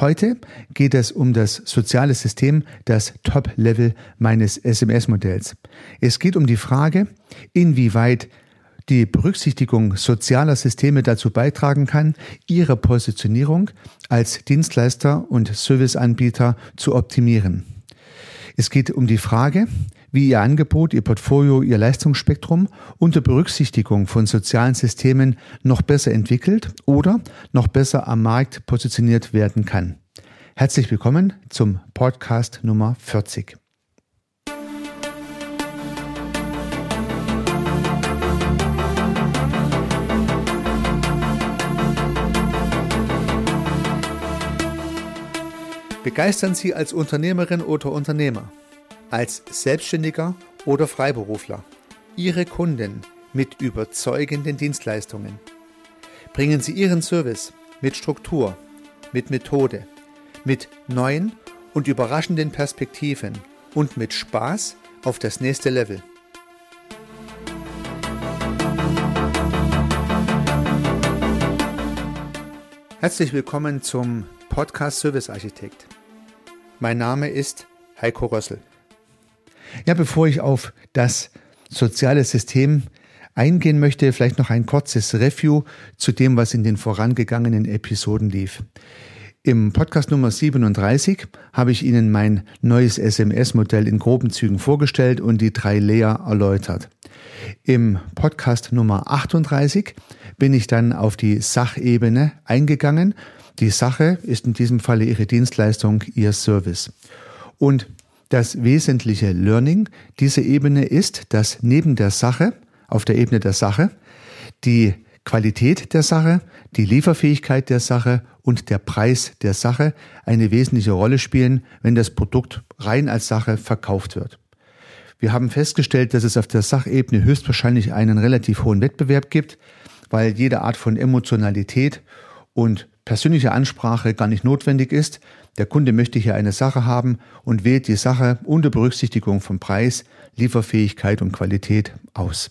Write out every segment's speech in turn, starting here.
Heute geht es um das soziale System, das Top-Level meines SMS-Modells. Es geht um die Frage, inwieweit die Berücksichtigung sozialer Systeme dazu beitragen kann, ihre Positionierung als Dienstleister und Serviceanbieter zu optimieren. Es geht um die Frage, wie Ihr Angebot, Ihr Portfolio, Ihr Leistungsspektrum unter Berücksichtigung von sozialen Systemen noch besser entwickelt oder noch besser am Markt positioniert werden kann. Herzlich willkommen zum Podcast Nummer 40. Begeistern Sie als Unternehmerin oder Unternehmer als Selbstständiger oder Freiberufler Ihre Kunden mit überzeugenden Dienstleistungen. Bringen Sie Ihren Service mit Struktur, mit Methode, mit neuen und überraschenden Perspektiven und mit Spaß auf das nächste Level. Herzlich willkommen zum Podcast Service Architekt. Mein Name ist Heiko Rössel. Ja, bevor ich auf das soziale System eingehen möchte, vielleicht noch ein kurzes Review zu dem, was in den vorangegangenen Episoden lief. Im Podcast Nummer 37 habe ich Ihnen mein neues SMS-Modell in groben Zügen vorgestellt und die drei Layer erläutert. Im Podcast Nummer 38 bin ich dann auf die Sachebene eingegangen. Die Sache ist in diesem Falle Ihre Dienstleistung, Ihr Service. Und das wesentliche Learning dieser Ebene ist, dass neben der Sache, auf der Ebene der Sache, die Qualität der Sache, die Lieferfähigkeit der Sache und der Preis der Sache eine wesentliche Rolle spielen, wenn das Produkt rein als Sache verkauft wird. Wir haben festgestellt, dass es auf der Sachebene höchstwahrscheinlich einen relativ hohen Wettbewerb gibt, weil jede Art von Emotionalität und persönliche Ansprache gar nicht notwendig ist, der Kunde möchte hier eine Sache haben und wählt die Sache unter Berücksichtigung von Preis, Lieferfähigkeit und Qualität aus.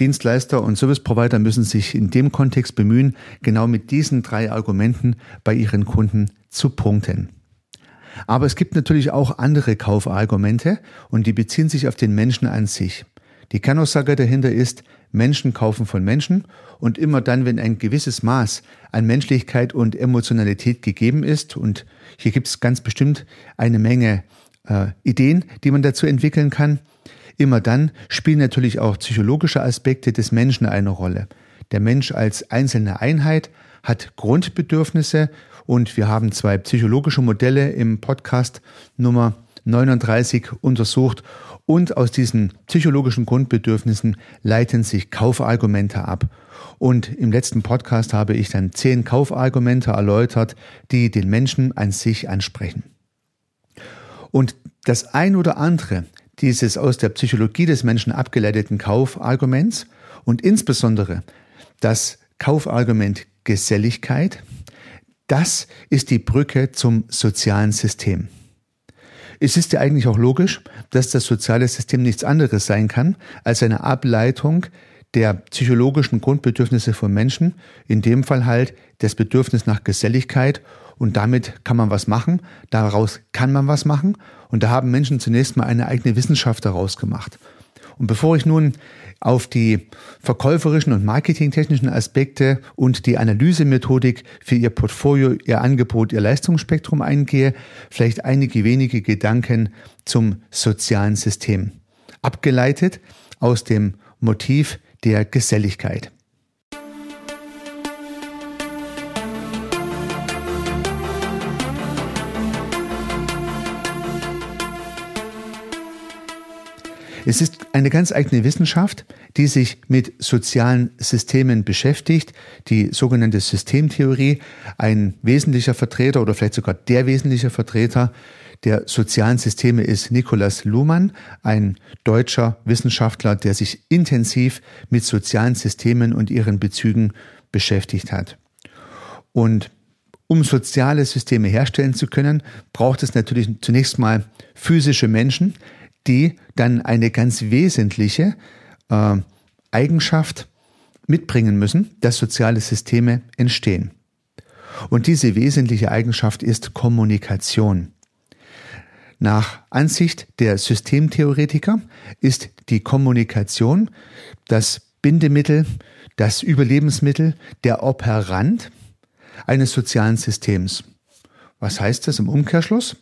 Dienstleister und Service Provider müssen sich in dem Kontext bemühen, genau mit diesen drei Argumenten bei ihren Kunden zu punkten. Aber es gibt natürlich auch andere Kaufargumente und die beziehen sich auf den Menschen an sich. Die Kernaussage dahinter ist, Menschen kaufen von Menschen und immer dann, wenn ein gewisses Maß an Menschlichkeit und Emotionalität gegeben ist, und hier gibt es ganz bestimmt eine Menge äh, Ideen, die man dazu entwickeln kann, immer dann spielen natürlich auch psychologische Aspekte des Menschen eine Rolle. Der Mensch als einzelne Einheit hat Grundbedürfnisse und wir haben zwei psychologische Modelle im Podcast Nummer 39 untersucht und aus diesen psychologischen Grundbedürfnissen leiten sich Kaufargumente ab. Und im letzten Podcast habe ich dann zehn Kaufargumente erläutert, die den Menschen an sich ansprechen. Und das ein oder andere dieses aus der Psychologie des Menschen abgeleiteten Kaufarguments und insbesondere das Kaufargument Geselligkeit, das ist die Brücke zum sozialen System. Es ist ja eigentlich auch logisch, dass das soziale System nichts anderes sein kann als eine Ableitung der psychologischen Grundbedürfnisse von Menschen, in dem Fall halt das Bedürfnis nach Geselligkeit und damit kann man was machen, daraus kann man was machen und da haben Menschen zunächst mal eine eigene Wissenschaft daraus gemacht. Und bevor ich nun auf die verkäuferischen und marketingtechnischen Aspekte und die Analysemethodik für Ihr Portfolio, Ihr Angebot, Ihr Leistungsspektrum eingehe, vielleicht einige wenige Gedanken zum sozialen System. Abgeleitet aus dem Motiv der Geselligkeit. Es ist eine ganz eigene Wissenschaft, die sich mit sozialen Systemen beschäftigt, die sogenannte Systemtheorie. Ein wesentlicher Vertreter oder vielleicht sogar der wesentliche Vertreter der sozialen Systeme ist Nikolaus Luhmann, ein deutscher Wissenschaftler, der sich intensiv mit sozialen Systemen und ihren Bezügen beschäftigt hat. Und um soziale Systeme herstellen zu können, braucht es natürlich zunächst mal physische Menschen, die dann eine ganz wesentliche äh, Eigenschaft mitbringen müssen, dass soziale Systeme entstehen. Und diese wesentliche Eigenschaft ist Kommunikation. Nach Ansicht der Systemtheoretiker ist die Kommunikation das Bindemittel, das Überlebensmittel, der Operant eines sozialen Systems. Was heißt das im Umkehrschluss?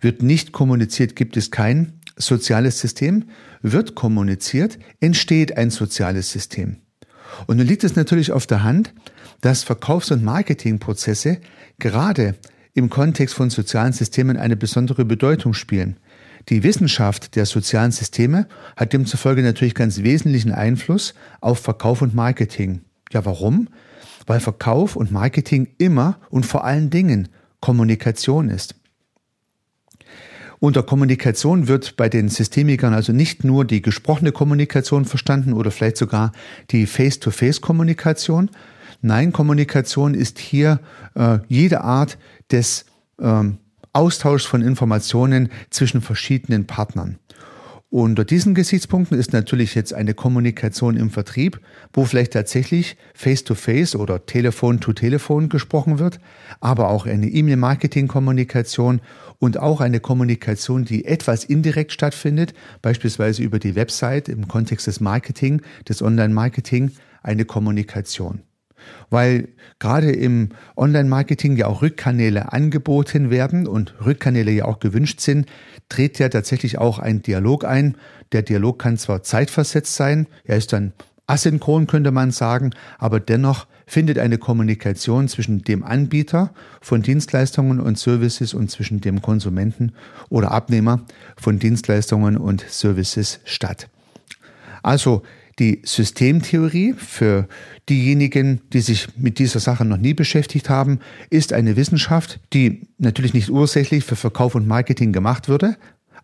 Wird nicht kommuniziert, gibt es kein soziales System. Wird kommuniziert, entsteht ein soziales System. Und nun liegt es natürlich auf der Hand, dass Verkaufs- und Marketingprozesse gerade im Kontext von sozialen Systemen eine besondere Bedeutung spielen. Die Wissenschaft der sozialen Systeme hat demzufolge natürlich ganz wesentlichen Einfluss auf Verkauf und Marketing. Ja, warum? Weil Verkauf und Marketing immer und vor allen Dingen Kommunikation ist. Unter Kommunikation wird bei den Systemikern also nicht nur die gesprochene Kommunikation verstanden oder vielleicht sogar die Face-to-Face-Kommunikation. Nein, Kommunikation ist hier äh, jede Art des ähm, Austauschs von Informationen zwischen verschiedenen Partnern. Unter diesen Gesichtspunkten ist natürlich jetzt eine Kommunikation im Vertrieb, wo vielleicht tatsächlich Face-to-Face -face oder Telefon-to-Telefon gesprochen wird, aber auch eine E-Mail-Marketing-Kommunikation und auch eine Kommunikation, die etwas indirekt stattfindet, beispielsweise über die Website im Kontext des Marketing, des Online-Marketing, eine Kommunikation weil gerade im Online-Marketing ja auch Rückkanäle angeboten werden und Rückkanäle ja auch gewünscht sind, tritt ja tatsächlich auch ein Dialog ein. Der Dialog kann zwar zeitversetzt sein, er ist dann asynchron, könnte man sagen, aber dennoch findet eine Kommunikation zwischen dem Anbieter von Dienstleistungen und Services und zwischen dem Konsumenten oder Abnehmer von Dienstleistungen und Services statt. Also die Systemtheorie für diejenigen, die sich mit dieser Sache noch nie beschäftigt haben, ist eine Wissenschaft, die natürlich nicht ursächlich für Verkauf und Marketing gemacht würde,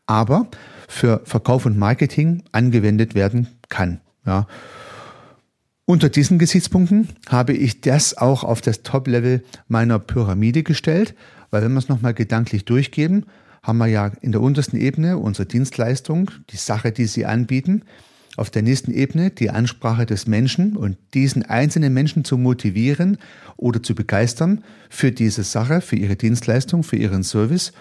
aber für Verkauf und Marketing angewendet werden kann. Ja. Unter diesen Gesichtspunkten habe ich das auch auf das Top-Level meiner Pyramide gestellt, weil wenn wir es nochmal gedanklich durchgeben, haben wir ja in der untersten Ebene unsere Dienstleistung, die Sache, die sie anbieten auf der nächsten Ebene die Ansprache des Menschen und diesen einzelnen Menschen zu motivieren oder zu begeistern für diese Sache, für ihre Dienstleistung, für ihren Service.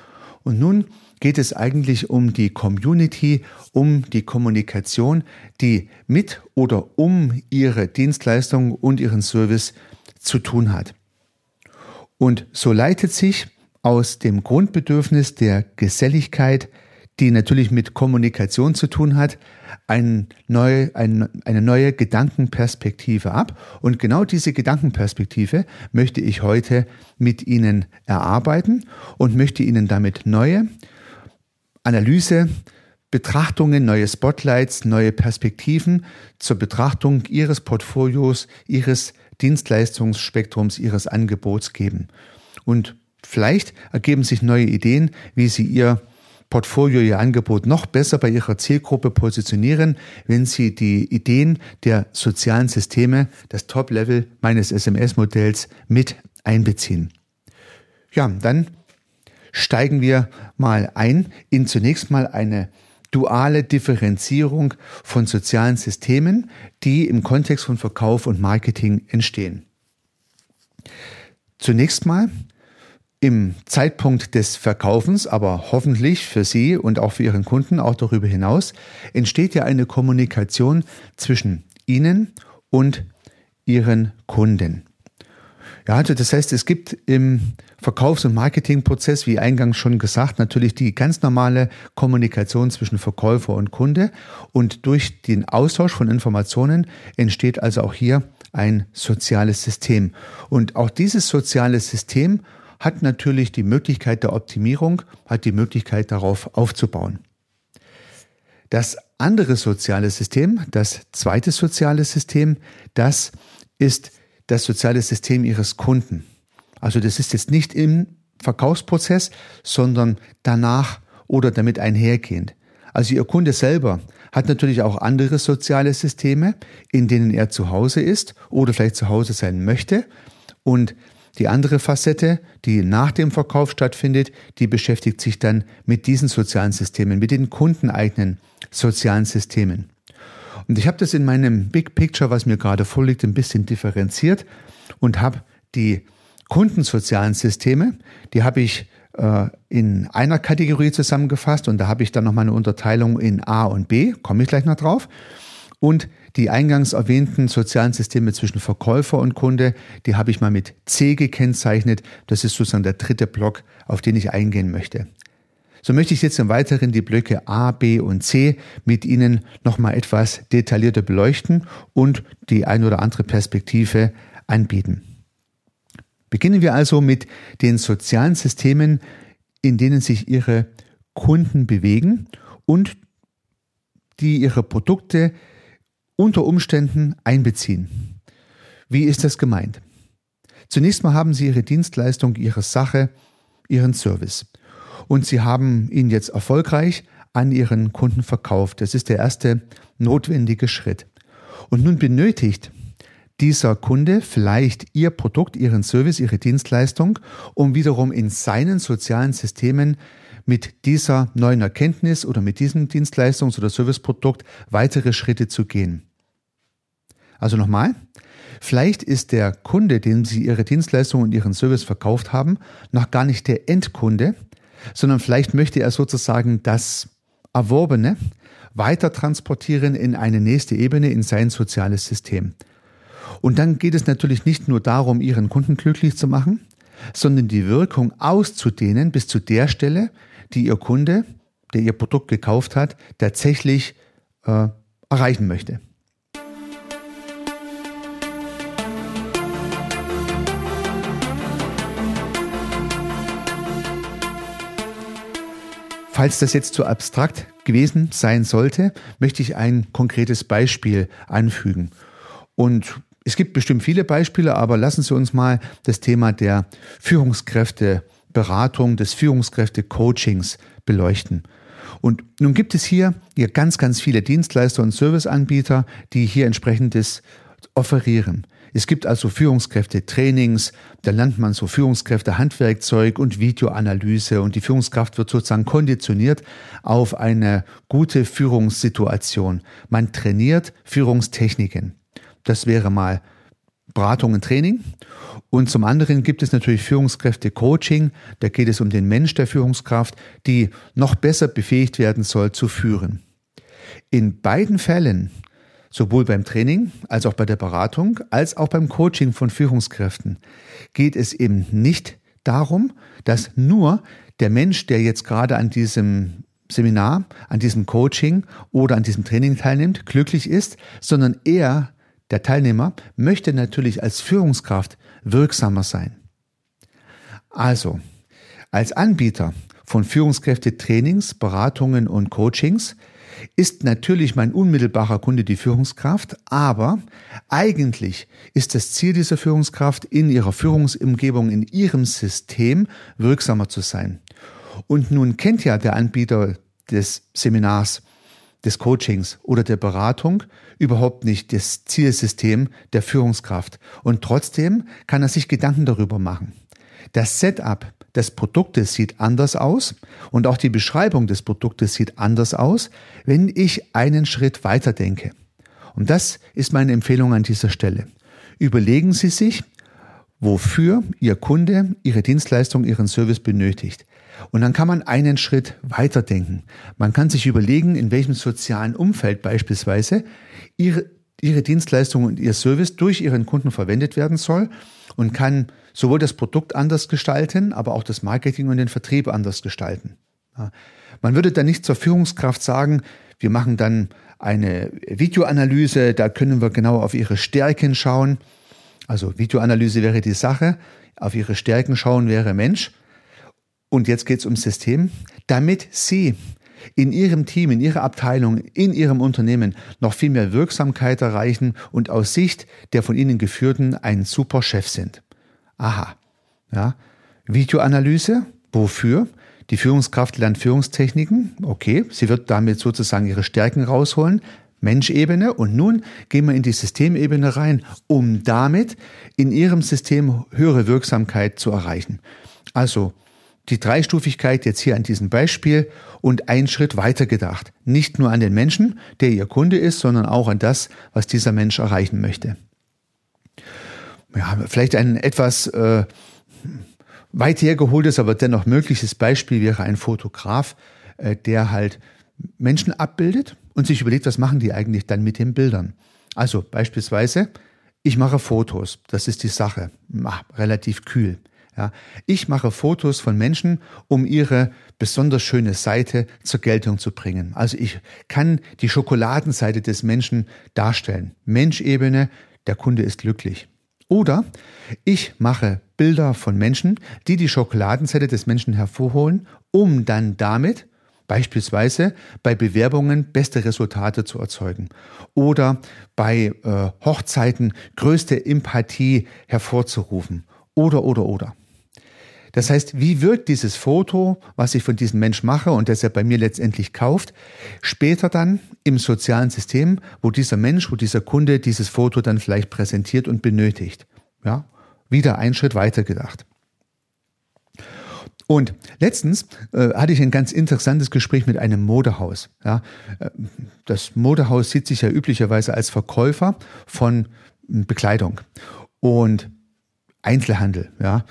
Und nun geht es eigentlich um die Community, um die Kommunikation, die mit oder um ihre Dienstleistung und ihren Service zu tun hat. Und so leitet sich aus dem Grundbedürfnis der Geselligkeit, die natürlich mit Kommunikation zu tun hat, ein neu, ein, eine neue Gedankenperspektive ab. Und genau diese Gedankenperspektive möchte ich heute mit Ihnen erarbeiten und möchte Ihnen damit neue Analyse, Betrachtungen, neue Spotlights, neue Perspektiven zur Betrachtung Ihres Portfolios, Ihres Dienstleistungsspektrums, Ihres Angebots geben. Und vielleicht ergeben sich neue Ideen, wie Sie Ihr Portfolio, Ihr Angebot noch besser bei Ihrer Zielgruppe positionieren, wenn Sie die Ideen der sozialen Systeme, das Top-Level meines SMS-Modells mit einbeziehen. Ja, dann steigen wir mal ein in zunächst mal eine duale Differenzierung von sozialen Systemen, die im Kontext von Verkauf und Marketing entstehen. Zunächst mal im Zeitpunkt des Verkaufens, aber hoffentlich für Sie und auch für Ihren Kunden, auch darüber hinaus, entsteht ja eine Kommunikation zwischen Ihnen und Ihren Kunden. Ja, also das heißt, es gibt im Verkaufs- und Marketingprozess, wie eingangs schon gesagt, natürlich die ganz normale Kommunikation zwischen Verkäufer und Kunde. Und durch den Austausch von Informationen entsteht also auch hier ein soziales System. Und auch dieses soziale System hat natürlich die Möglichkeit der Optimierung, hat die Möglichkeit darauf aufzubauen. Das andere soziale System, das zweite soziale System, das ist das soziale System Ihres Kunden. Also das ist jetzt nicht im Verkaufsprozess, sondern danach oder damit einhergehend. Also Ihr Kunde selber hat natürlich auch andere soziale Systeme, in denen er zu Hause ist oder vielleicht zu Hause sein möchte. Und die andere Facette, die nach dem Verkauf stattfindet, die beschäftigt sich dann mit diesen sozialen Systemen, mit den kundeneigenen sozialen Systemen. Und ich habe das in meinem Big Picture, was mir gerade vorliegt, ein bisschen differenziert und habe die kundensozialen Systeme, die habe ich äh, in einer Kategorie zusammengefasst und da habe ich dann nochmal eine Unterteilung in A und B, komme ich gleich noch drauf. Und die eingangs erwähnten sozialen Systeme zwischen Verkäufer und Kunde, die habe ich mal mit C gekennzeichnet. Das ist sozusagen der dritte Block, auf den ich eingehen möchte. So möchte ich jetzt im Weiteren die Blöcke A, B und C mit Ihnen nochmal etwas detaillierter beleuchten und die ein oder andere Perspektive anbieten. Beginnen wir also mit den sozialen Systemen, in denen sich Ihre Kunden bewegen und die ihre Produkte unter Umständen einbeziehen. Wie ist das gemeint? Zunächst mal haben Sie Ihre Dienstleistung, Ihre Sache, Ihren Service. Und Sie haben ihn jetzt erfolgreich an Ihren Kunden verkauft. Das ist der erste notwendige Schritt. Und nun benötigt dieser Kunde vielleicht Ihr Produkt, Ihren Service, Ihre Dienstleistung, um wiederum in seinen sozialen Systemen mit dieser neuen Erkenntnis oder mit diesem Dienstleistungs- oder Serviceprodukt weitere Schritte zu gehen. Also nochmal, vielleicht ist der Kunde, dem Sie Ihre Dienstleistung und Ihren Service verkauft haben, noch gar nicht der Endkunde, sondern vielleicht möchte er sozusagen das Erworbene weiter transportieren in eine nächste Ebene, in sein soziales System. Und dann geht es natürlich nicht nur darum, Ihren Kunden glücklich zu machen, sondern die Wirkung auszudehnen bis zu der Stelle, die Ihr Kunde, der Ihr Produkt gekauft hat, tatsächlich äh, erreichen möchte. Falls das jetzt zu abstrakt gewesen sein sollte, möchte ich ein konkretes Beispiel anfügen. Und es gibt bestimmt viele Beispiele, aber lassen Sie uns mal das Thema der Führungskräfteberatung, des Führungskräfte-Coachings beleuchten. Und nun gibt es hier, hier ganz, ganz viele Dienstleister und Serviceanbieter, die hier entsprechendes offerieren. Es gibt also Führungskräfte-Trainings, da lernt man so Führungskräfte-Handwerkzeug und Videoanalyse und die Führungskraft wird sozusagen konditioniert auf eine gute Führungssituation. Man trainiert Führungstechniken. Das wäre mal Beratung und Training. Und zum anderen gibt es natürlich Führungskräfte-Coaching. Da geht es um den Mensch der Führungskraft, die noch besser befähigt werden soll zu führen. In beiden Fällen Sowohl beim Training als auch bei der Beratung als auch beim Coaching von Führungskräften geht es eben nicht darum, dass nur der Mensch, der jetzt gerade an diesem Seminar, an diesem Coaching oder an diesem Training teilnimmt, glücklich ist, sondern er, der Teilnehmer, möchte natürlich als Führungskraft wirksamer sein. Also, als Anbieter von Führungskräfte-Trainings, Beratungen und Coachings ist natürlich mein unmittelbarer Kunde die Führungskraft, aber eigentlich ist das Ziel dieser Führungskraft, in ihrer Führungsumgebung, in ihrem System wirksamer zu sein. Und nun kennt ja der Anbieter des Seminars, des Coachings oder der Beratung überhaupt nicht das Zielsystem der Führungskraft. Und trotzdem kann er sich Gedanken darüber machen. Das Setup des Produktes sieht anders aus und auch die Beschreibung des Produktes sieht anders aus, wenn ich einen Schritt weiter denke. Und das ist meine Empfehlung an dieser Stelle. Überlegen Sie sich, wofür Ihr Kunde Ihre Dienstleistung, Ihren Service benötigt. Und dann kann man einen Schritt weiter denken. Man kann sich überlegen, in welchem sozialen Umfeld beispielsweise Ihre, Ihre Dienstleistung und Ihr Service durch Ihren Kunden verwendet werden soll und kann sowohl das Produkt anders gestalten, aber auch das Marketing und den Vertrieb anders gestalten. Man würde dann nicht zur Führungskraft sagen, wir machen dann eine Videoanalyse, da können wir genau auf ihre Stärken schauen. Also Videoanalyse wäre die Sache, auf ihre Stärken schauen wäre Mensch. Und jetzt geht es ums System, damit Sie in Ihrem Team, in Ihrer Abteilung, in Ihrem Unternehmen noch viel mehr Wirksamkeit erreichen und aus Sicht der von Ihnen geführten ein super Chef sind. Aha. Ja. Videoanalyse. Wofür? Die Führungskraft lernt Führungstechniken. Okay. Sie wird damit sozusagen ihre Stärken rausholen. Menschebene. Und nun gehen wir in die Systemebene rein, um damit in ihrem System höhere Wirksamkeit zu erreichen. Also, die Dreistufigkeit jetzt hier an diesem Beispiel und einen Schritt weiter gedacht. Nicht nur an den Menschen, der ihr Kunde ist, sondern auch an das, was dieser Mensch erreichen möchte ja, vielleicht ein etwas äh, weit hergeholtes, aber dennoch mögliches Beispiel wäre ein Fotograf, äh, der halt Menschen abbildet und sich überlegt, was machen die eigentlich dann mit den Bildern. Also beispielsweise, ich mache Fotos, das ist die Sache, Ach, relativ kühl. Ja, ich mache Fotos von Menschen, um ihre besonders schöne Seite zur Geltung zu bringen. Also ich kann die Schokoladenseite des Menschen darstellen. Menschebene, der Kunde ist glücklich. Oder ich mache Bilder von Menschen, die die Schokoladenseite des Menschen hervorholen, um dann damit beispielsweise bei Bewerbungen beste Resultate zu erzeugen oder bei äh, Hochzeiten größte Empathie hervorzurufen oder oder oder. Das heißt, wie wirkt dieses Foto, was ich von diesem Mensch mache und das er bei mir letztendlich kauft, später dann im sozialen System, wo dieser Mensch, wo dieser Kunde dieses Foto dann vielleicht präsentiert und benötigt. Ja, wieder ein Schritt weiter gedacht. Und letztens äh, hatte ich ein ganz interessantes Gespräch mit einem Modehaus. Ja, äh, das Modehaus sieht sich ja üblicherweise als Verkäufer von Bekleidung und Einzelhandel. Ja,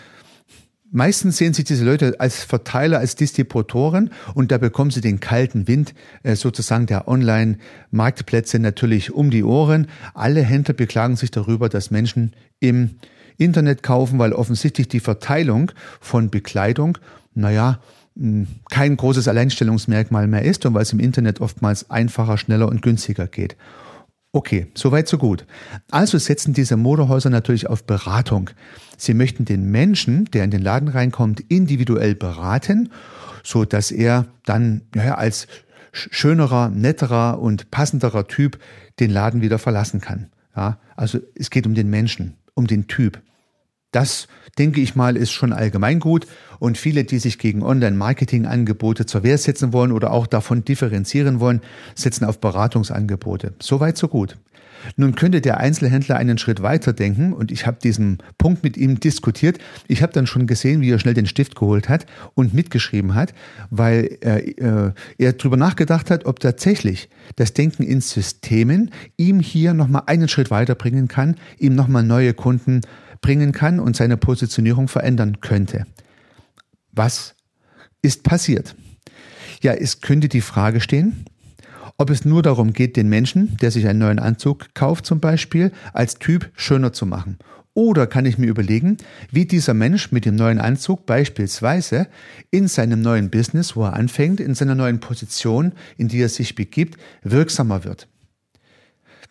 Meistens sehen sich diese Leute als Verteiler, als Distributoren und da bekommen sie den kalten Wind äh, sozusagen der Online-Marktplätze natürlich um die Ohren. Alle Händler beklagen sich darüber, dass Menschen im Internet kaufen, weil offensichtlich die Verteilung von Bekleidung, naja, kein großes Alleinstellungsmerkmal mehr ist und weil es im Internet oftmals einfacher, schneller und günstiger geht. Okay, soweit so gut. Also setzen diese Modehäuser natürlich auf Beratung. Sie möchten den Menschen, der in den Laden reinkommt, individuell beraten, so dass er dann ja, als schönerer, netterer und passenderer Typ den Laden wieder verlassen kann. Ja, also es geht um den Menschen, um den Typ. Das, denke ich mal, ist schon allgemein gut. Und viele, die sich gegen Online-Marketing-Angebote zur Wehr setzen wollen oder auch davon differenzieren wollen, setzen auf Beratungsangebote. Soweit, so gut. Nun könnte der Einzelhändler einen Schritt weiter denken und ich habe diesen Punkt mit ihm diskutiert. Ich habe dann schon gesehen, wie er schnell den Stift geholt hat und mitgeschrieben hat, weil er, äh, er darüber nachgedacht hat, ob tatsächlich das Denken in Systemen ihm hier nochmal einen Schritt weiterbringen kann, ihm nochmal neue Kunden bringen kann und seine Positionierung verändern könnte. Was ist passiert? Ja, es könnte die Frage stehen, ob es nur darum geht, den Menschen, der sich einen neuen Anzug kauft zum Beispiel, als Typ schöner zu machen. Oder kann ich mir überlegen, wie dieser Mensch mit dem neuen Anzug beispielsweise in seinem neuen Business, wo er anfängt, in seiner neuen Position, in die er sich begibt, wirksamer wird.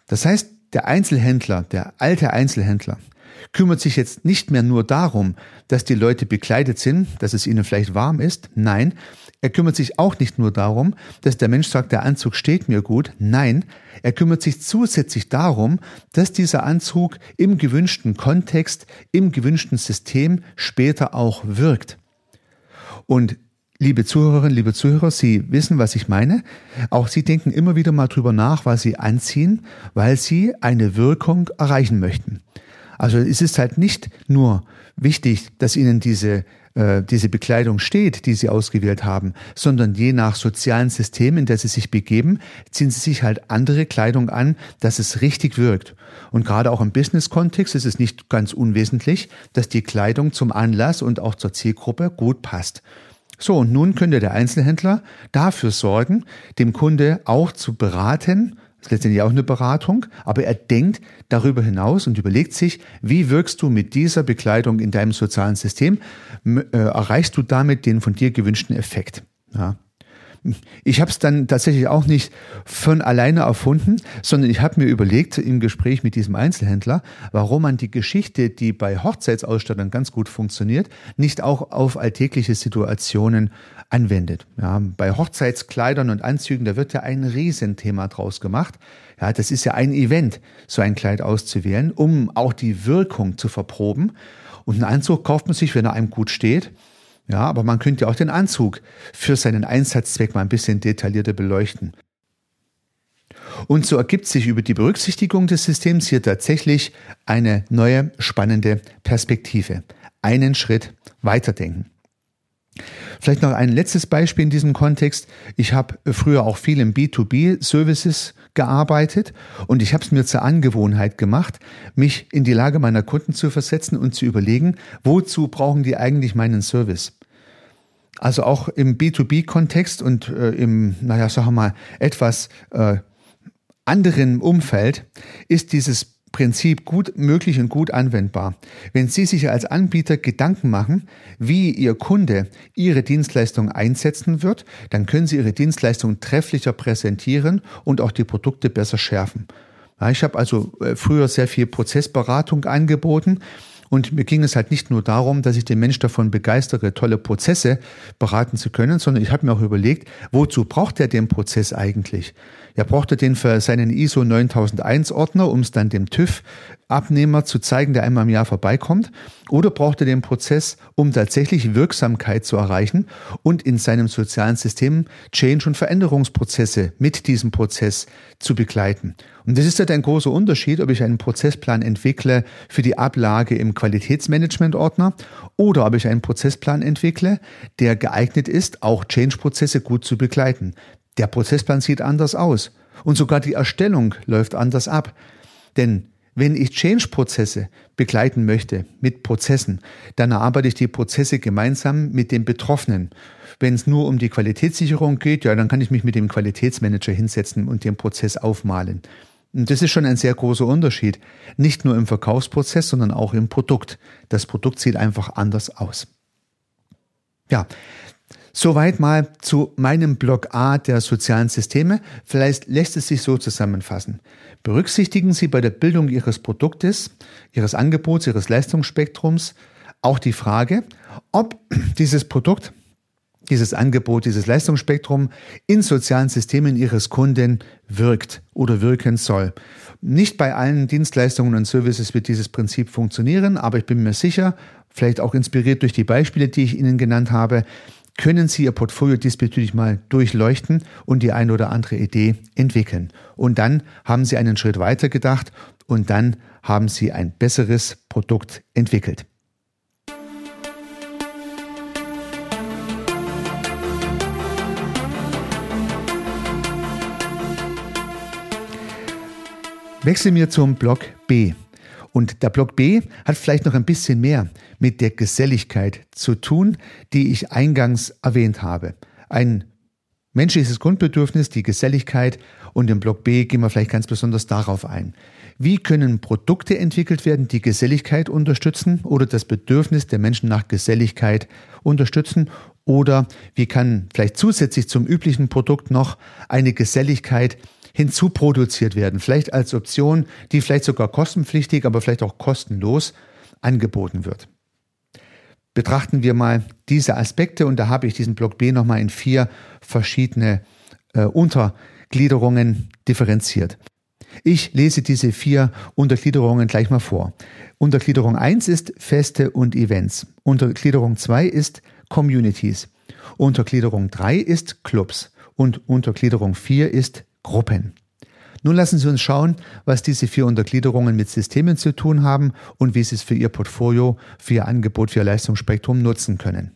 Das heißt, der Einzelhändler, der alte Einzelhändler, kümmert sich jetzt nicht mehr nur darum, dass die Leute bekleidet sind, dass es ihnen vielleicht warm ist. Nein, er kümmert sich auch nicht nur darum, dass der Mensch sagt, der Anzug steht mir gut. Nein, er kümmert sich zusätzlich darum, dass dieser Anzug im gewünschten Kontext, im gewünschten System später auch wirkt. Und Liebe Zuhörerinnen, liebe Zuhörer, Sie wissen, was ich meine. Auch Sie denken immer wieder mal drüber nach, was Sie anziehen, weil Sie eine Wirkung erreichen möchten. Also es ist halt nicht nur wichtig, dass Ihnen diese äh, diese Bekleidung steht, die Sie ausgewählt haben, sondern je nach sozialen System, in das Sie sich begeben, ziehen Sie sich halt andere Kleidung an, dass es richtig wirkt. Und gerade auch im Business-Kontext ist es nicht ganz unwesentlich, dass die Kleidung zum Anlass und auch zur Zielgruppe gut passt. So, und nun könnte der Einzelhändler dafür sorgen, dem Kunde auch zu beraten, ist letztendlich auch eine Beratung, aber er denkt darüber hinaus und überlegt sich, wie wirkst du mit dieser Bekleidung in deinem sozialen System, äh, erreichst du damit den von dir gewünschten Effekt. Ja. Ich habe es dann tatsächlich auch nicht von alleine erfunden, sondern ich habe mir überlegt im Gespräch mit diesem Einzelhändler, warum man die Geschichte, die bei Hochzeitsausstattern ganz gut funktioniert, nicht auch auf alltägliche Situationen anwendet. Ja, bei Hochzeitskleidern und Anzügen, da wird ja ein Riesenthema draus gemacht. Ja, das ist ja ein Event, so ein Kleid auszuwählen, um auch die Wirkung zu verproben. Und einen Anzug kauft man sich, wenn er einem gut steht. Ja, aber man könnte auch den Anzug für seinen Einsatzzweck mal ein bisschen detaillierter beleuchten. Und so ergibt sich über die Berücksichtigung des Systems hier tatsächlich eine neue spannende Perspektive. Einen Schritt weiterdenken. Vielleicht noch ein letztes Beispiel in diesem Kontext. Ich habe früher auch viel im B2B-Services gearbeitet und ich habe es mir zur Angewohnheit gemacht, mich in die Lage meiner Kunden zu versetzen und zu überlegen, wozu brauchen die eigentlich meinen Service? Also auch im B2B-Kontext und äh, im, naja, sagen wir mal, etwas äh, anderen Umfeld ist dieses Prinzip gut möglich und gut anwendbar. Wenn Sie sich als Anbieter Gedanken machen, wie Ihr Kunde Ihre Dienstleistung einsetzen wird, dann können Sie Ihre Dienstleistung trefflicher präsentieren und auch die Produkte besser schärfen. Ich habe also äh, früher sehr viel Prozessberatung angeboten und mir ging es halt nicht nur darum, dass ich den Mensch davon begeistere, tolle Prozesse beraten zu können, sondern ich habe mir auch überlegt, wozu braucht er den Prozess eigentlich? Er brauchte den für seinen ISO 9001 Ordner, um es dann dem TÜV-Abnehmer zu zeigen, der einmal im Jahr vorbeikommt. Oder brauchte den Prozess, um tatsächlich Wirksamkeit zu erreichen und in seinem sozialen System Change- und Veränderungsprozesse mit diesem Prozess zu begleiten. Und das ist halt ein großer Unterschied, ob ich einen Prozessplan entwickle für die Ablage im Qualitätsmanagement-Ordner oder ob ich einen Prozessplan entwickle, der geeignet ist, auch Change-Prozesse gut zu begleiten. Der Prozessplan sieht anders aus und sogar die Erstellung läuft anders ab. Denn wenn ich Change-Prozesse begleiten möchte mit Prozessen, dann erarbeite ich die Prozesse gemeinsam mit den Betroffenen. Wenn es nur um die Qualitätssicherung geht, ja, dann kann ich mich mit dem Qualitätsmanager hinsetzen und den Prozess aufmalen. Und das ist schon ein sehr großer Unterschied. Nicht nur im Verkaufsprozess, sondern auch im Produkt. Das Produkt sieht einfach anders aus. Ja, Soweit mal zu meinem Block A der sozialen Systeme. Vielleicht lässt es sich so zusammenfassen. Berücksichtigen Sie bei der Bildung Ihres Produktes, Ihres Angebots, Ihres Leistungsspektrums auch die Frage, ob dieses Produkt, dieses Angebot, dieses Leistungsspektrum in sozialen Systemen Ihres Kunden wirkt oder wirken soll. Nicht bei allen Dienstleistungen und Services wird dieses Prinzip funktionieren, aber ich bin mir sicher, vielleicht auch inspiriert durch die Beispiele, die ich Ihnen genannt habe, können Sie Ihr Portfolio diesbezüglich mal durchleuchten und die eine oder andere Idee entwickeln. Und dann haben Sie einen Schritt weiter gedacht und dann haben Sie ein besseres Produkt entwickelt. Wechseln wir zum Block B. Und der Block B hat vielleicht noch ein bisschen mehr mit der Geselligkeit zu tun, die ich eingangs erwähnt habe. Ein menschliches Grundbedürfnis, die Geselligkeit und im Block B gehen wir vielleicht ganz besonders darauf ein. Wie können Produkte entwickelt werden, die Geselligkeit unterstützen oder das Bedürfnis der Menschen nach Geselligkeit unterstützen? Oder wie kann vielleicht zusätzlich zum üblichen Produkt noch eine Geselligkeit hinzuproduziert werden, vielleicht als Option, die vielleicht sogar kostenpflichtig, aber vielleicht auch kostenlos angeboten wird. Betrachten wir mal diese Aspekte und da habe ich diesen Block B nochmal in vier verschiedene äh, Untergliederungen differenziert. Ich lese diese vier Untergliederungen gleich mal vor. Untergliederung 1 ist Feste und Events. Untergliederung 2 ist Communities. Untergliederung 3 ist Clubs. Und Untergliederung 4 ist Gruppen. Nun lassen Sie uns schauen, was diese vier Untergliederungen mit Systemen zu tun haben und wie Sie es für Ihr Portfolio, für Ihr Angebot, für Ihr Leistungsspektrum nutzen können.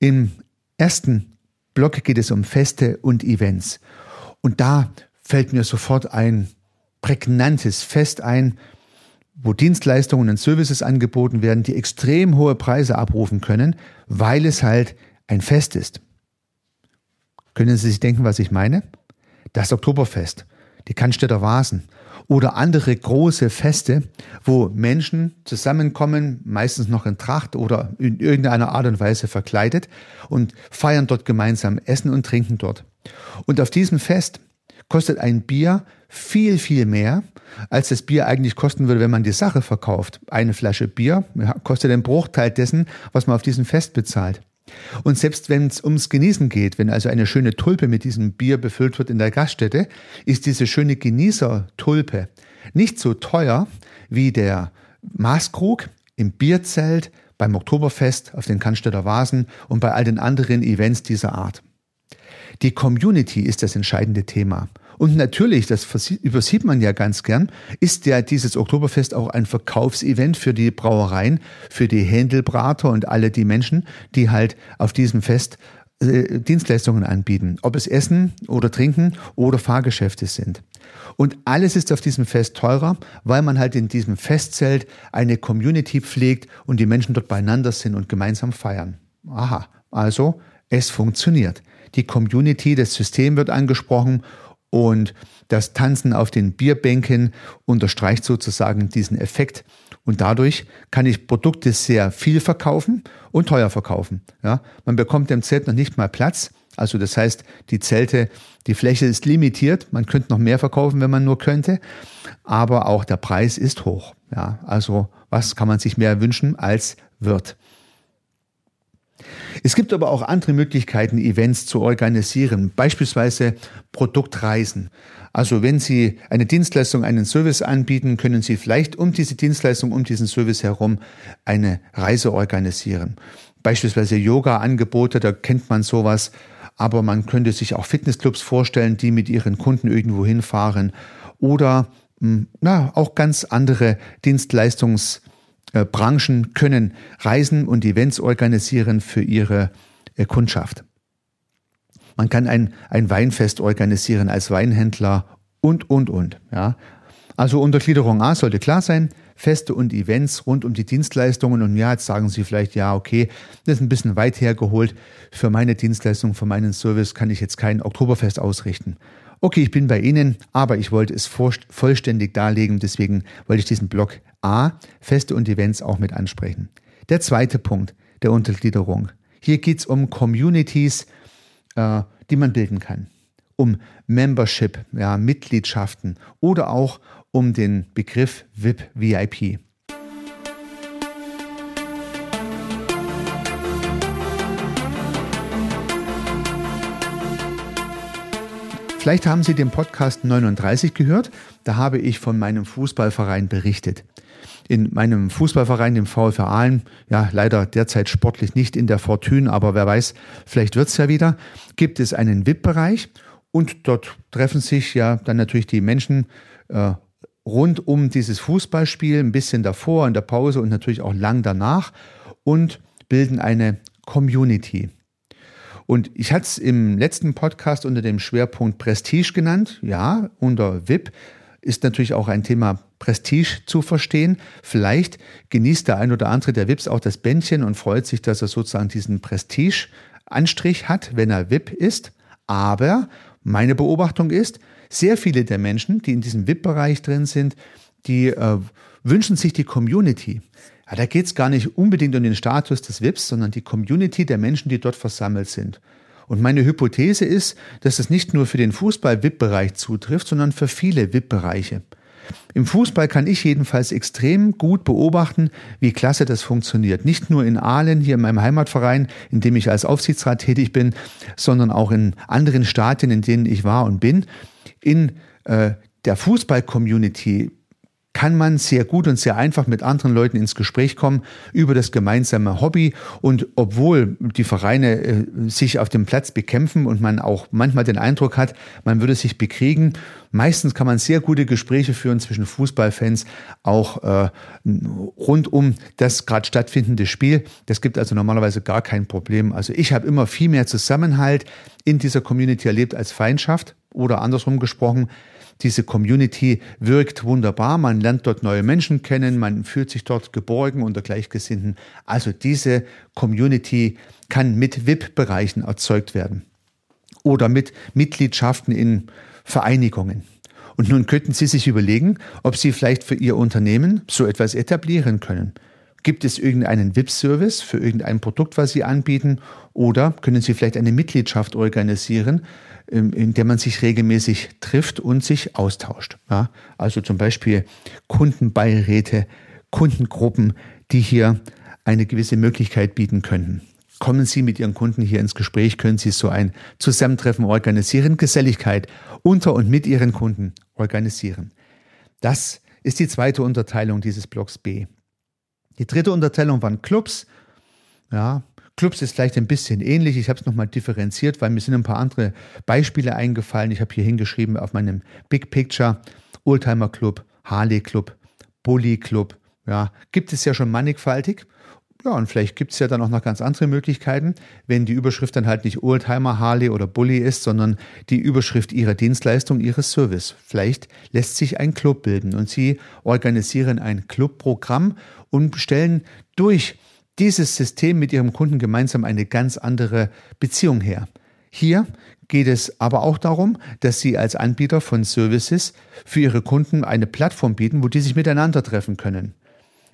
Im ersten Block geht es um Feste und Events. Und da fällt mir sofort ein prägnantes Fest ein, wo Dienstleistungen und Services angeboten werden, die extrem hohe Preise abrufen können, weil es halt ein Fest ist. Können Sie sich denken, was ich meine? Das Oktoberfest, die Cannstätter Vasen oder andere große Feste, wo Menschen zusammenkommen, meistens noch in Tracht oder in irgendeiner Art und Weise verkleidet und feiern dort gemeinsam, essen und trinken dort. Und auf diesem Fest kostet ein Bier viel, viel mehr, als das Bier eigentlich kosten würde, wenn man die Sache verkauft. Eine Flasche Bier kostet einen Bruchteil dessen, was man auf diesem Fest bezahlt. Und selbst wenn es ums Genießen geht, wenn also eine schöne Tulpe mit diesem Bier befüllt wird in der Gaststätte, ist diese schöne Genießertulpe nicht so teuer wie der Maßkrug im Bierzelt, beim Oktoberfest, auf den Cannstätter Vasen und bei all den anderen Events dieser Art. Die Community ist das entscheidende Thema. Und natürlich, das übersieht man ja ganz gern, ist ja dieses Oktoberfest auch ein Verkaufsevent für die Brauereien, für die Händelbrater und alle die Menschen, die halt auf diesem Fest äh, Dienstleistungen anbieten, ob es Essen oder Trinken oder Fahrgeschäfte sind. Und alles ist auf diesem Fest teurer, weil man halt in diesem Festzelt eine Community pflegt und die Menschen dort beieinander sind und gemeinsam feiern. Aha, also es funktioniert. Die Community, das System wird angesprochen und das Tanzen auf den Bierbänken unterstreicht sozusagen diesen Effekt. Und dadurch kann ich Produkte sehr viel verkaufen und teuer verkaufen. Ja, man bekommt im Zelt noch nicht mal Platz. Also das heißt, die Zelte, die Fläche ist limitiert. Man könnte noch mehr verkaufen, wenn man nur könnte. Aber auch der Preis ist hoch. Ja, also was kann man sich mehr wünschen als wird? Es gibt aber auch andere Möglichkeiten, Events zu organisieren, beispielsweise Produktreisen. Also wenn Sie eine Dienstleistung, einen Service anbieten, können Sie vielleicht um diese Dienstleistung, um diesen Service herum eine Reise organisieren. Beispielsweise Yoga-Angebote, da kennt man sowas. Aber man könnte sich auch Fitnessclubs vorstellen, die mit ihren Kunden irgendwo hinfahren. Oder hm, na, auch ganz andere Dienstleistungs- äh, Branchen können Reisen und Events organisieren für ihre äh, Kundschaft. Man kann ein, ein Weinfest organisieren als Weinhändler und, und, und. Ja. Also Untergliederung A sollte klar sein. Feste und Events rund um die Dienstleistungen. Und ja, jetzt sagen Sie vielleicht, ja, okay, das ist ein bisschen weit hergeholt. Für meine Dienstleistung, für meinen Service kann ich jetzt kein Oktoberfest ausrichten. Okay, ich bin bei Ihnen, aber ich wollte es vollständig darlegen. Deswegen wollte ich diesen Blog A, Feste und Events auch mit ansprechen. Der zweite Punkt der Untergliederung. Hier geht es um Communities, äh, die man bilden kann. Um Membership, ja, Mitgliedschaften oder auch um den Begriff VIP, VIP. Vielleicht haben Sie den Podcast 39 gehört. Da habe ich von meinem Fußballverein berichtet in meinem Fußballverein, dem VfR Aalen, ja leider derzeit sportlich nicht in der Fortune, aber wer weiß, vielleicht wird's ja wieder, gibt es einen VIP-Bereich und dort treffen sich ja dann natürlich die Menschen äh, rund um dieses Fußballspiel, ein bisschen davor, in der Pause und natürlich auch lang danach und bilden eine Community. Und ich hatte es im letzten Podcast unter dem Schwerpunkt Prestige genannt. Ja, unter VIP ist natürlich auch ein Thema Prestige zu verstehen. Vielleicht genießt der ein oder andere der VIPs auch das Bändchen und freut sich, dass er sozusagen diesen Prestige-Anstrich hat, wenn er VIP ist. Aber meine Beobachtung ist, sehr viele der Menschen, die in diesem VIP-Bereich drin sind, die äh, wünschen sich die Community. Ja, da geht es gar nicht unbedingt um den Status des VIPs, sondern die Community der Menschen, die dort versammelt sind. Und meine Hypothese ist, dass es nicht nur für den Fußball-VIP-Bereich zutrifft, sondern für viele VIP-Bereiche. Im Fußball kann ich jedenfalls extrem gut beobachten, wie klasse das funktioniert. Nicht nur in Aalen, hier in meinem Heimatverein, in dem ich als Aufsichtsrat tätig bin, sondern auch in anderen Stadien, in denen ich war und bin. In äh, der Fußball-Community kann man sehr gut und sehr einfach mit anderen Leuten ins Gespräch kommen über das gemeinsame Hobby. Und obwohl die Vereine äh, sich auf dem Platz bekämpfen und man auch manchmal den Eindruck hat, man würde sich bekriegen, meistens kann man sehr gute Gespräche führen zwischen Fußballfans, auch äh, rund um das gerade stattfindende Spiel. Das gibt also normalerweise gar kein Problem. Also ich habe immer viel mehr Zusammenhalt in dieser Community erlebt als Feindschaft oder andersrum gesprochen. Diese Community wirkt wunderbar, man lernt dort neue Menschen kennen, man fühlt sich dort geborgen unter Gleichgesinnten. Also diese Community kann mit VIP-Bereichen erzeugt werden oder mit Mitgliedschaften in Vereinigungen. Und nun könnten Sie sich überlegen, ob Sie vielleicht für Ihr Unternehmen so etwas etablieren können. Gibt es irgendeinen VIP-Service für irgendein Produkt, was Sie anbieten? Oder können Sie vielleicht eine Mitgliedschaft organisieren, in der man sich regelmäßig trifft und sich austauscht? Ja? Also zum Beispiel Kundenbeiräte, Kundengruppen, die hier eine gewisse Möglichkeit bieten könnten. Kommen Sie mit Ihren Kunden hier ins Gespräch, können Sie so ein Zusammentreffen organisieren, Geselligkeit unter und mit Ihren Kunden organisieren. Das ist die zweite Unterteilung dieses Blocks B. Die dritte Unterteilung waren Clubs. Ja, Clubs ist vielleicht ein bisschen ähnlich. Ich habe es nochmal differenziert, weil mir sind ein paar andere Beispiele eingefallen. Ich habe hier hingeschrieben auf meinem Big Picture Oldtimer Club, Harley Club, Bully Club. Ja, gibt es ja schon mannigfaltig. Ja, und vielleicht gibt es ja dann auch noch ganz andere Möglichkeiten, wenn die Überschrift dann halt nicht Oldtimer, Harley oder Bully ist, sondern die Überschrift ihrer Dienstleistung, ihres Service. Vielleicht lässt sich ein Club bilden und Sie organisieren ein Clubprogramm und stellen durch dieses System mit Ihrem Kunden gemeinsam eine ganz andere Beziehung her. Hier geht es aber auch darum, dass Sie als Anbieter von Services für Ihre Kunden eine Plattform bieten, wo die sich miteinander treffen können.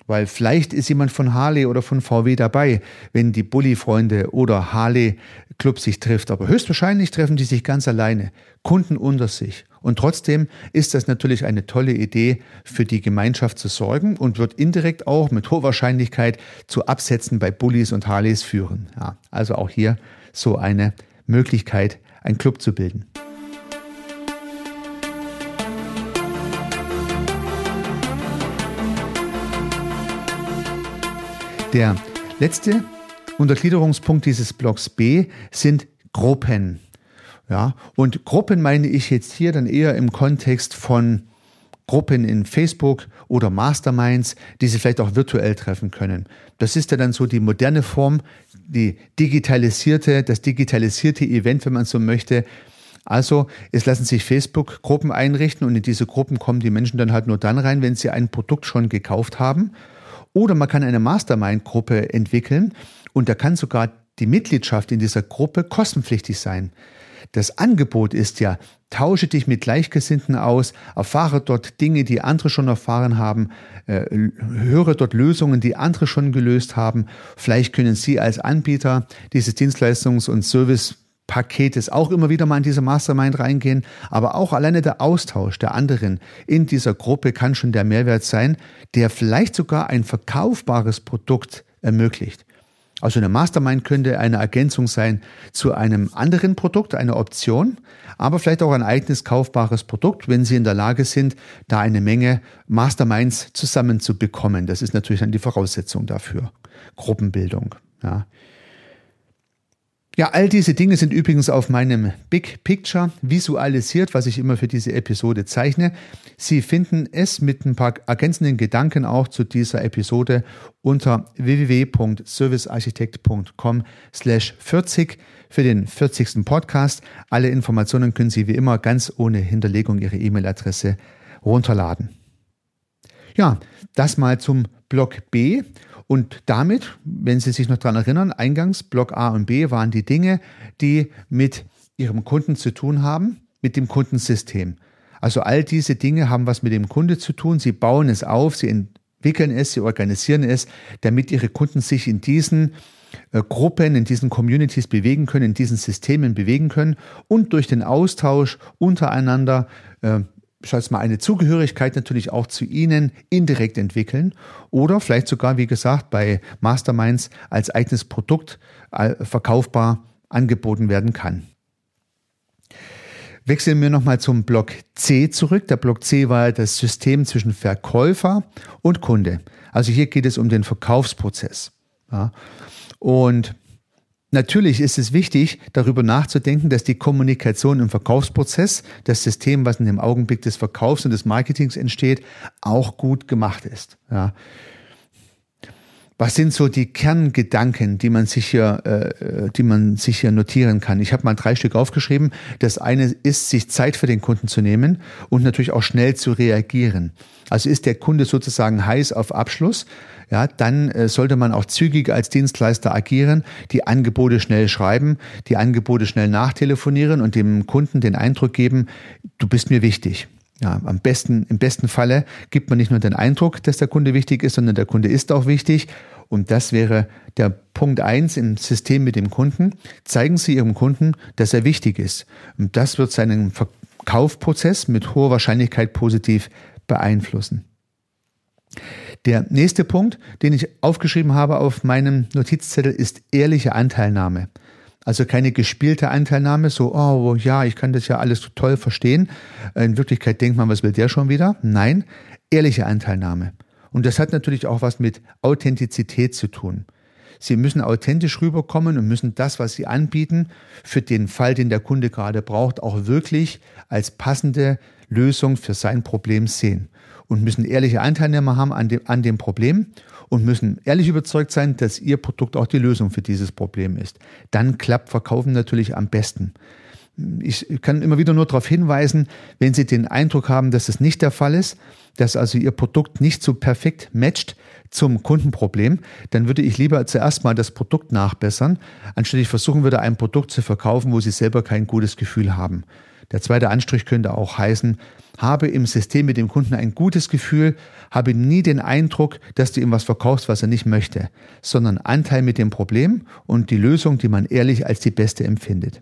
Weil vielleicht ist jemand von Harley oder von VW dabei, wenn die Bully-Freunde oder Harley-Club sich trifft. Aber höchstwahrscheinlich treffen die sich ganz alleine, Kunden unter sich. Und trotzdem ist das natürlich eine tolle Idee, für die Gemeinschaft zu sorgen und wird indirekt auch mit hoher Wahrscheinlichkeit zu Absätzen bei Bullies und Harleys führen. Ja, also auch hier so eine Möglichkeit, einen Club zu bilden. Der letzte Untergliederungspunkt dieses Blocks B sind Gruppen. Ja, und Gruppen meine ich jetzt hier dann eher im Kontext von Gruppen in Facebook oder Masterminds, die Sie vielleicht auch virtuell treffen können. Das ist ja dann so die moderne Form, die digitalisierte, das digitalisierte Event, wenn man so möchte. Also, es lassen sich Facebook-Gruppen einrichten und in diese Gruppen kommen die Menschen dann halt nur dann rein, wenn sie ein Produkt schon gekauft haben oder man kann eine Mastermind-Gruppe entwickeln und da kann sogar die Mitgliedschaft in dieser Gruppe kostenpflichtig sein. Das Angebot ist ja, tausche dich mit Gleichgesinnten aus, erfahre dort Dinge, die andere schon erfahren haben, äh, höre dort Lösungen, die andere schon gelöst haben. Vielleicht können Sie als Anbieter dieses Dienstleistungs- und Service Paketes auch immer wieder mal in diese Mastermind reingehen, aber auch alleine der Austausch der anderen in dieser Gruppe kann schon der Mehrwert sein, der vielleicht sogar ein verkaufbares Produkt ermöglicht. Also eine Mastermind könnte eine Ergänzung sein zu einem anderen Produkt, eine Option, aber vielleicht auch ein eigenes kaufbares Produkt, wenn Sie in der Lage sind, da eine Menge Masterminds zusammenzubekommen. Das ist natürlich dann die Voraussetzung dafür. Gruppenbildung. Ja. Ja, all diese Dinge sind übrigens auf meinem Big Picture visualisiert, was ich immer für diese Episode zeichne. Sie finden es mit ein paar ergänzenden Gedanken auch zu dieser Episode unter www.servicearchitekt.com slash 40 für den 40. Podcast. Alle Informationen können Sie wie immer ganz ohne Hinterlegung Ihrer E-Mail-Adresse runterladen. Ja, das mal zum Block B. Und damit, wenn Sie sich noch daran erinnern, eingangs Block A und B waren die Dinge, die mit Ihrem Kunden zu tun haben, mit dem Kundensystem. Also all diese Dinge haben was mit dem Kunde zu tun. Sie bauen es auf, sie entwickeln es, sie organisieren es, damit Ihre Kunden sich in diesen äh, Gruppen, in diesen Communities bewegen können, in diesen Systemen bewegen können und durch den Austausch untereinander äh, ich sage mal, eine Zugehörigkeit natürlich auch zu Ihnen indirekt entwickeln oder vielleicht sogar, wie gesagt, bei Masterminds als eigenes Produkt äh, verkaufbar angeboten werden kann. Wechseln wir nochmal zum Block C zurück. Der Block C war das System zwischen Verkäufer und Kunde. Also hier geht es um den Verkaufsprozess. Ja. Und Natürlich ist es wichtig, darüber nachzudenken, dass die Kommunikation im Verkaufsprozess, das System, was in dem Augenblick des Verkaufs und des Marketings entsteht, auch gut gemacht ist. Ja. Was sind so die Kerngedanken, die man sich hier, äh, die man sich hier notieren kann? Ich habe mal drei Stück aufgeschrieben. Das eine ist, sich Zeit für den Kunden zu nehmen und natürlich auch schnell zu reagieren. Also ist der Kunde sozusagen heiß auf Abschluss, ja, dann äh, sollte man auch zügig als Dienstleister agieren, die Angebote schnell schreiben, die Angebote schnell nachtelefonieren und dem Kunden den Eindruck geben, du bist mir wichtig. Ja, am besten, im besten Falle gibt man nicht nur den Eindruck, dass der Kunde wichtig ist, sondern der Kunde ist auch wichtig. Und das wäre der Punkt eins im System mit dem Kunden. Zeigen Sie Ihrem Kunden, dass er wichtig ist. Und das wird seinen Verkaufprozess mit hoher Wahrscheinlichkeit positiv beeinflussen. Der nächste Punkt, den ich aufgeschrieben habe auf meinem Notizzettel, ist ehrliche Anteilnahme. Also keine gespielte Anteilnahme, so, oh ja, ich kann das ja alles so toll verstehen. In Wirklichkeit denkt man, was will der schon wieder? Nein, ehrliche Anteilnahme. Und das hat natürlich auch was mit Authentizität zu tun. Sie müssen authentisch rüberkommen und müssen das, was Sie anbieten, für den Fall, den der Kunde gerade braucht, auch wirklich als passende Lösung für sein Problem sehen. Und müssen ehrliche Anteilnehmer haben an dem, an dem Problem und müssen ehrlich überzeugt sein, dass Ihr Produkt auch die Lösung für dieses Problem ist. Dann klappt Verkaufen natürlich am besten ich kann immer wieder nur darauf hinweisen, wenn Sie den Eindruck haben, dass es nicht der Fall ist, dass also Ihr Produkt nicht so perfekt matcht zum Kundenproblem, dann würde ich lieber zuerst mal das Produkt nachbessern, anstatt ich versuchen würde, ein Produkt zu verkaufen, wo Sie selber kein gutes Gefühl haben. Der zweite Anstrich könnte auch heißen, habe im System mit dem Kunden ein gutes Gefühl, habe nie den Eindruck, dass du ihm was verkaufst, was er nicht möchte, sondern Anteil mit dem Problem und die Lösung, die man ehrlich als die beste empfindet.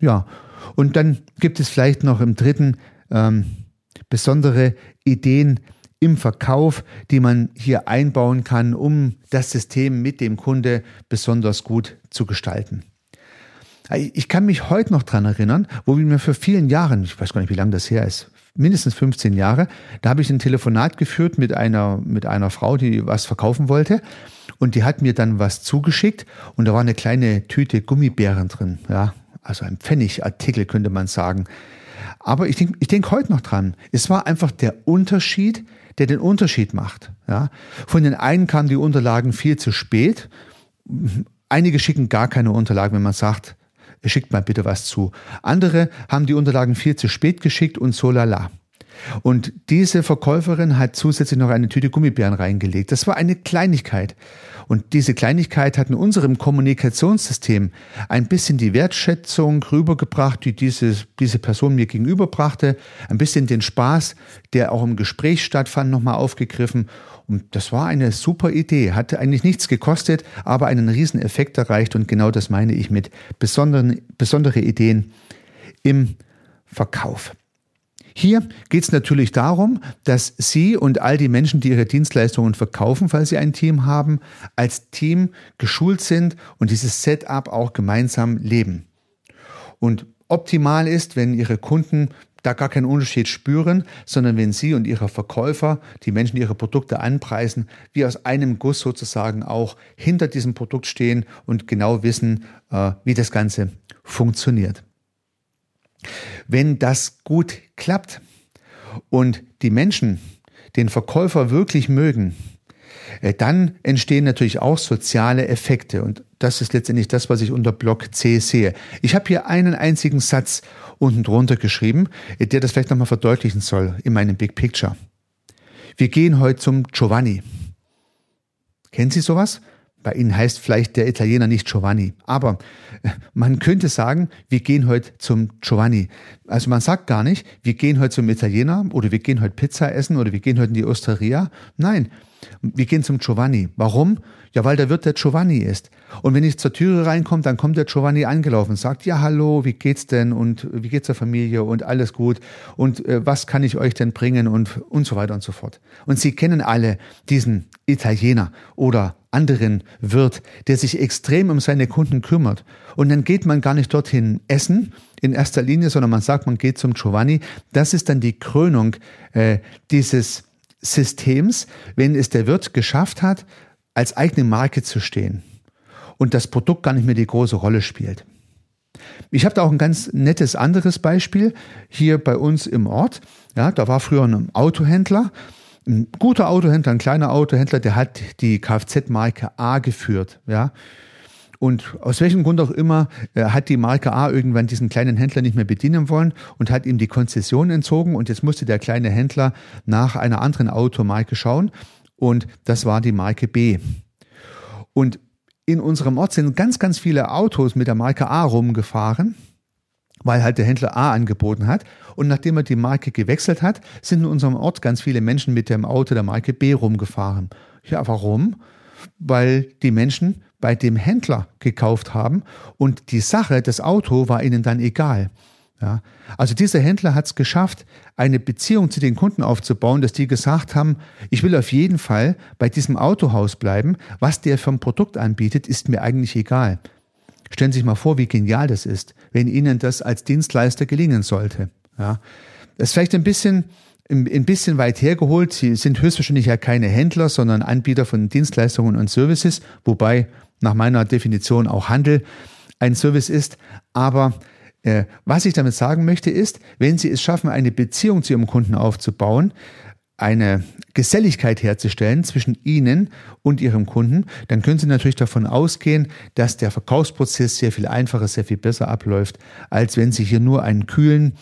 Ja, und dann gibt es vielleicht noch im dritten ähm, besondere Ideen im Verkauf, die man hier einbauen kann, um das System mit dem Kunde besonders gut zu gestalten. Ich kann mich heute noch dran erinnern, wo wir mir für vielen Jahren, ich weiß gar nicht, wie lange das her ist, mindestens 15 Jahre, da habe ich ein Telefonat geführt mit einer, mit einer Frau, die was verkaufen wollte. Und die hat mir dann was zugeschickt und da war eine kleine Tüte Gummibären drin. Ja, also ein Pfennigartikel könnte man sagen. Aber ich denke ich denk heute noch dran. Es war einfach der Unterschied, der den Unterschied macht. Ja? Von den einen kamen die Unterlagen viel zu spät. Einige schicken gar keine Unterlagen, wenn man sagt, schickt mal bitte was zu. Andere haben die Unterlagen viel zu spät geschickt und so lala. Und diese Verkäuferin hat zusätzlich noch eine Tüte Gummibären reingelegt. Das war eine Kleinigkeit. Und diese Kleinigkeit hat in unserem Kommunikationssystem ein bisschen die Wertschätzung rübergebracht, die diese, diese Person mir gegenüberbrachte, ein bisschen den Spaß, der auch im Gespräch stattfand, nochmal aufgegriffen. Und das war eine super Idee, hatte eigentlich nichts gekostet, aber einen riesen Effekt erreicht. Und genau das meine ich mit besonderen, besondere Ideen im Verkauf. Hier geht es natürlich darum, dass Sie und all die Menschen, die ihre Dienstleistungen verkaufen, falls Sie ein Team haben, als Team geschult sind und dieses Setup auch gemeinsam leben. Und optimal ist, wenn Ihre Kunden da gar keinen Unterschied spüren, sondern wenn Sie und Ihre Verkäufer, die Menschen, die Ihre Produkte anpreisen, wie aus einem Guss sozusagen auch hinter diesem Produkt stehen und genau wissen, äh, wie das Ganze funktioniert. Wenn das gut klappt und die Menschen den Verkäufer wirklich mögen, äh, dann entstehen natürlich auch soziale Effekte. Und das ist letztendlich das, was ich unter Block C sehe. Ich habe hier einen einzigen Satz unten drunter geschrieben, äh, der das vielleicht nochmal verdeutlichen soll in meinem Big Picture. Wir gehen heute zum Giovanni. Kennen Sie sowas? Bei Ihnen heißt vielleicht der Italiener nicht Giovanni. Aber man könnte sagen, wir gehen heute zum Giovanni. Also man sagt gar nicht, wir gehen heute zum Italiener oder wir gehen heute Pizza essen oder wir gehen heute in die Osteria. Nein, wir gehen zum Giovanni. Warum? Ja, weil der Wirt der Giovanni ist. Und wenn ich zur Türe reinkomme, dann kommt der Giovanni angelaufen und sagt, ja, hallo, wie geht's denn und wie geht's der Familie und alles gut und äh, was kann ich euch denn bringen und, und so weiter und so fort. Und Sie kennen alle diesen Italiener oder anderen Wirt, der sich extrem um seine Kunden kümmert. Und dann geht man gar nicht dorthin essen in erster Linie, sondern man sagt, man geht zum Giovanni. Das ist dann die Krönung äh, dieses Systems, wenn es der Wirt geschafft hat, als eigene Marke zu stehen und das Produkt gar nicht mehr die große Rolle spielt. Ich habe da auch ein ganz nettes anderes Beispiel hier bei uns im Ort. Ja, da war früher ein Autohändler, ein guter Autohändler, ein kleiner Autohändler, der hat die Kfz-Marke A geführt. Ja, und aus welchem Grund auch immer äh, hat die Marke A irgendwann diesen kleinen Händler nicht mehr bedienen wollen und hat ihm die Konzession entzogen. Und jetzt musste der kleine Händler nach einer anderen Automarke schauen. Und das war die Marke B. Und in unserem Ort sind ganz, ganz viele Autos mit der Marke A rumgefahren, weil halt der Händler A angeboten hat. Und nachdem er die Marke gewechselt hat, sind in unserem Ort ganz viele Menschen mit dem Auto der Marke B rumgefahren. Ja, warum? Weil die Menschen bei dem Händler gekauft haben und die Sache, das Auto war ihnen dann egal. Ja, also dieser Händler hat es geschafft, eine Beziehung zu den Kunden aufzubauen, dass die gesagt haben, ich will auf jeden Fall bei diesem Autohaus bleiben. Was der ein Produkt anbietet, ist mir eigentlich egal. Stellen Sie sich mal vor, wie genial das ist, wenn Ihnen das als Dienstleister gelingen sollte. Ja, das ist vielleicht ein bisschen ein bisschen weit hergeholt. Sie sind höchstwahrscheinlich ja keine Händler, sondern Anbieter von Dienstleistungen und Services, wobei nach meiner Definition auch Handel ein Service ist. Aber äh, was ich damit sagen möchte ist, wenn Sie es schaffen, eine Beziehung zu Ihrem Kunden aufzubauen, eine Geselligkeit herzustellen zwischen Ihnen und Ihrem Kunden, dann können Sie natürlich davon ausgehen, dass der Verkaufsprozess sehr viel einfacher, sehr viel besser abläuft, als wenn Sie hier nur einen kühlen,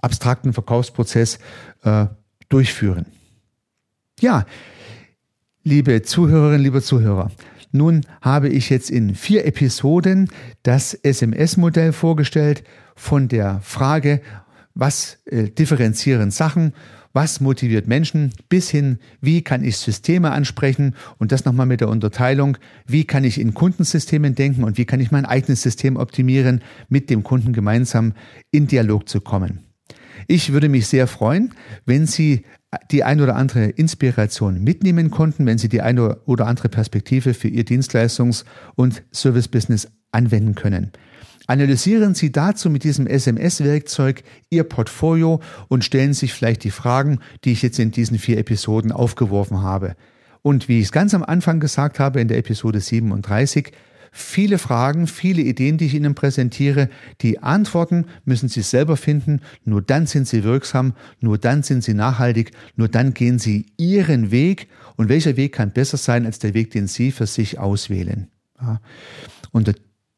abstrakten Verkaufsprozess äh, durchführen. Ja, liebe Zuhörerinnen, liebe Zuhörer, nun habe ich jetzt in vier Episoden das SMS-Modell vorgestellt von der Frage, was äh, differenzieren Sachen, was motiviert Menschen, bis hin, wie kann ich Systeme ansprechen und das nochmal mit der Unterteilung, wie kann ich in Kundensystemen denken und wie kann ich mein eigenes System optimieren, mit dem Kunden gemeinsam in Dialog zu kommen. Ich würde mich sehr freuen, wenn Sie die ein oder andere Inspiration mitnehmen konnten, wenn Sie die eine oder andere Perspektive für Ihr Dienstleistungs- und Service-Business anwenden können. Analysieren Sie dazu mit diesem SMS-Werkzeug Ihr Portfolio und stellen sich vielleicht die Fragen, die ich jetzt in diesen vier Episoden aufgeworfen habe. Und wie ich es ganz am Anfang gesagt habe in der Episode 37, viele Fragen, viele Ideen, die ich Ihnen präsentiere. Die Antworten müssen Sie selber finden. Nur dann sind sie wirksam, nur dann sind sie nachhaltig, nur dann gehen Sie Ihren Weg. Und welcher Weg kann besser sein als der Weg, den Sie für sich auswählen? Ja. Unter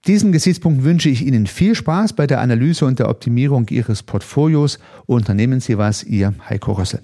diesem Gesichtspunkt wünsche ich Ihnen viel Spaß bei der Analyse und der Optimierung Ihres Portfolios. Unternehmen Sie was, Ihr Heiko Rössel.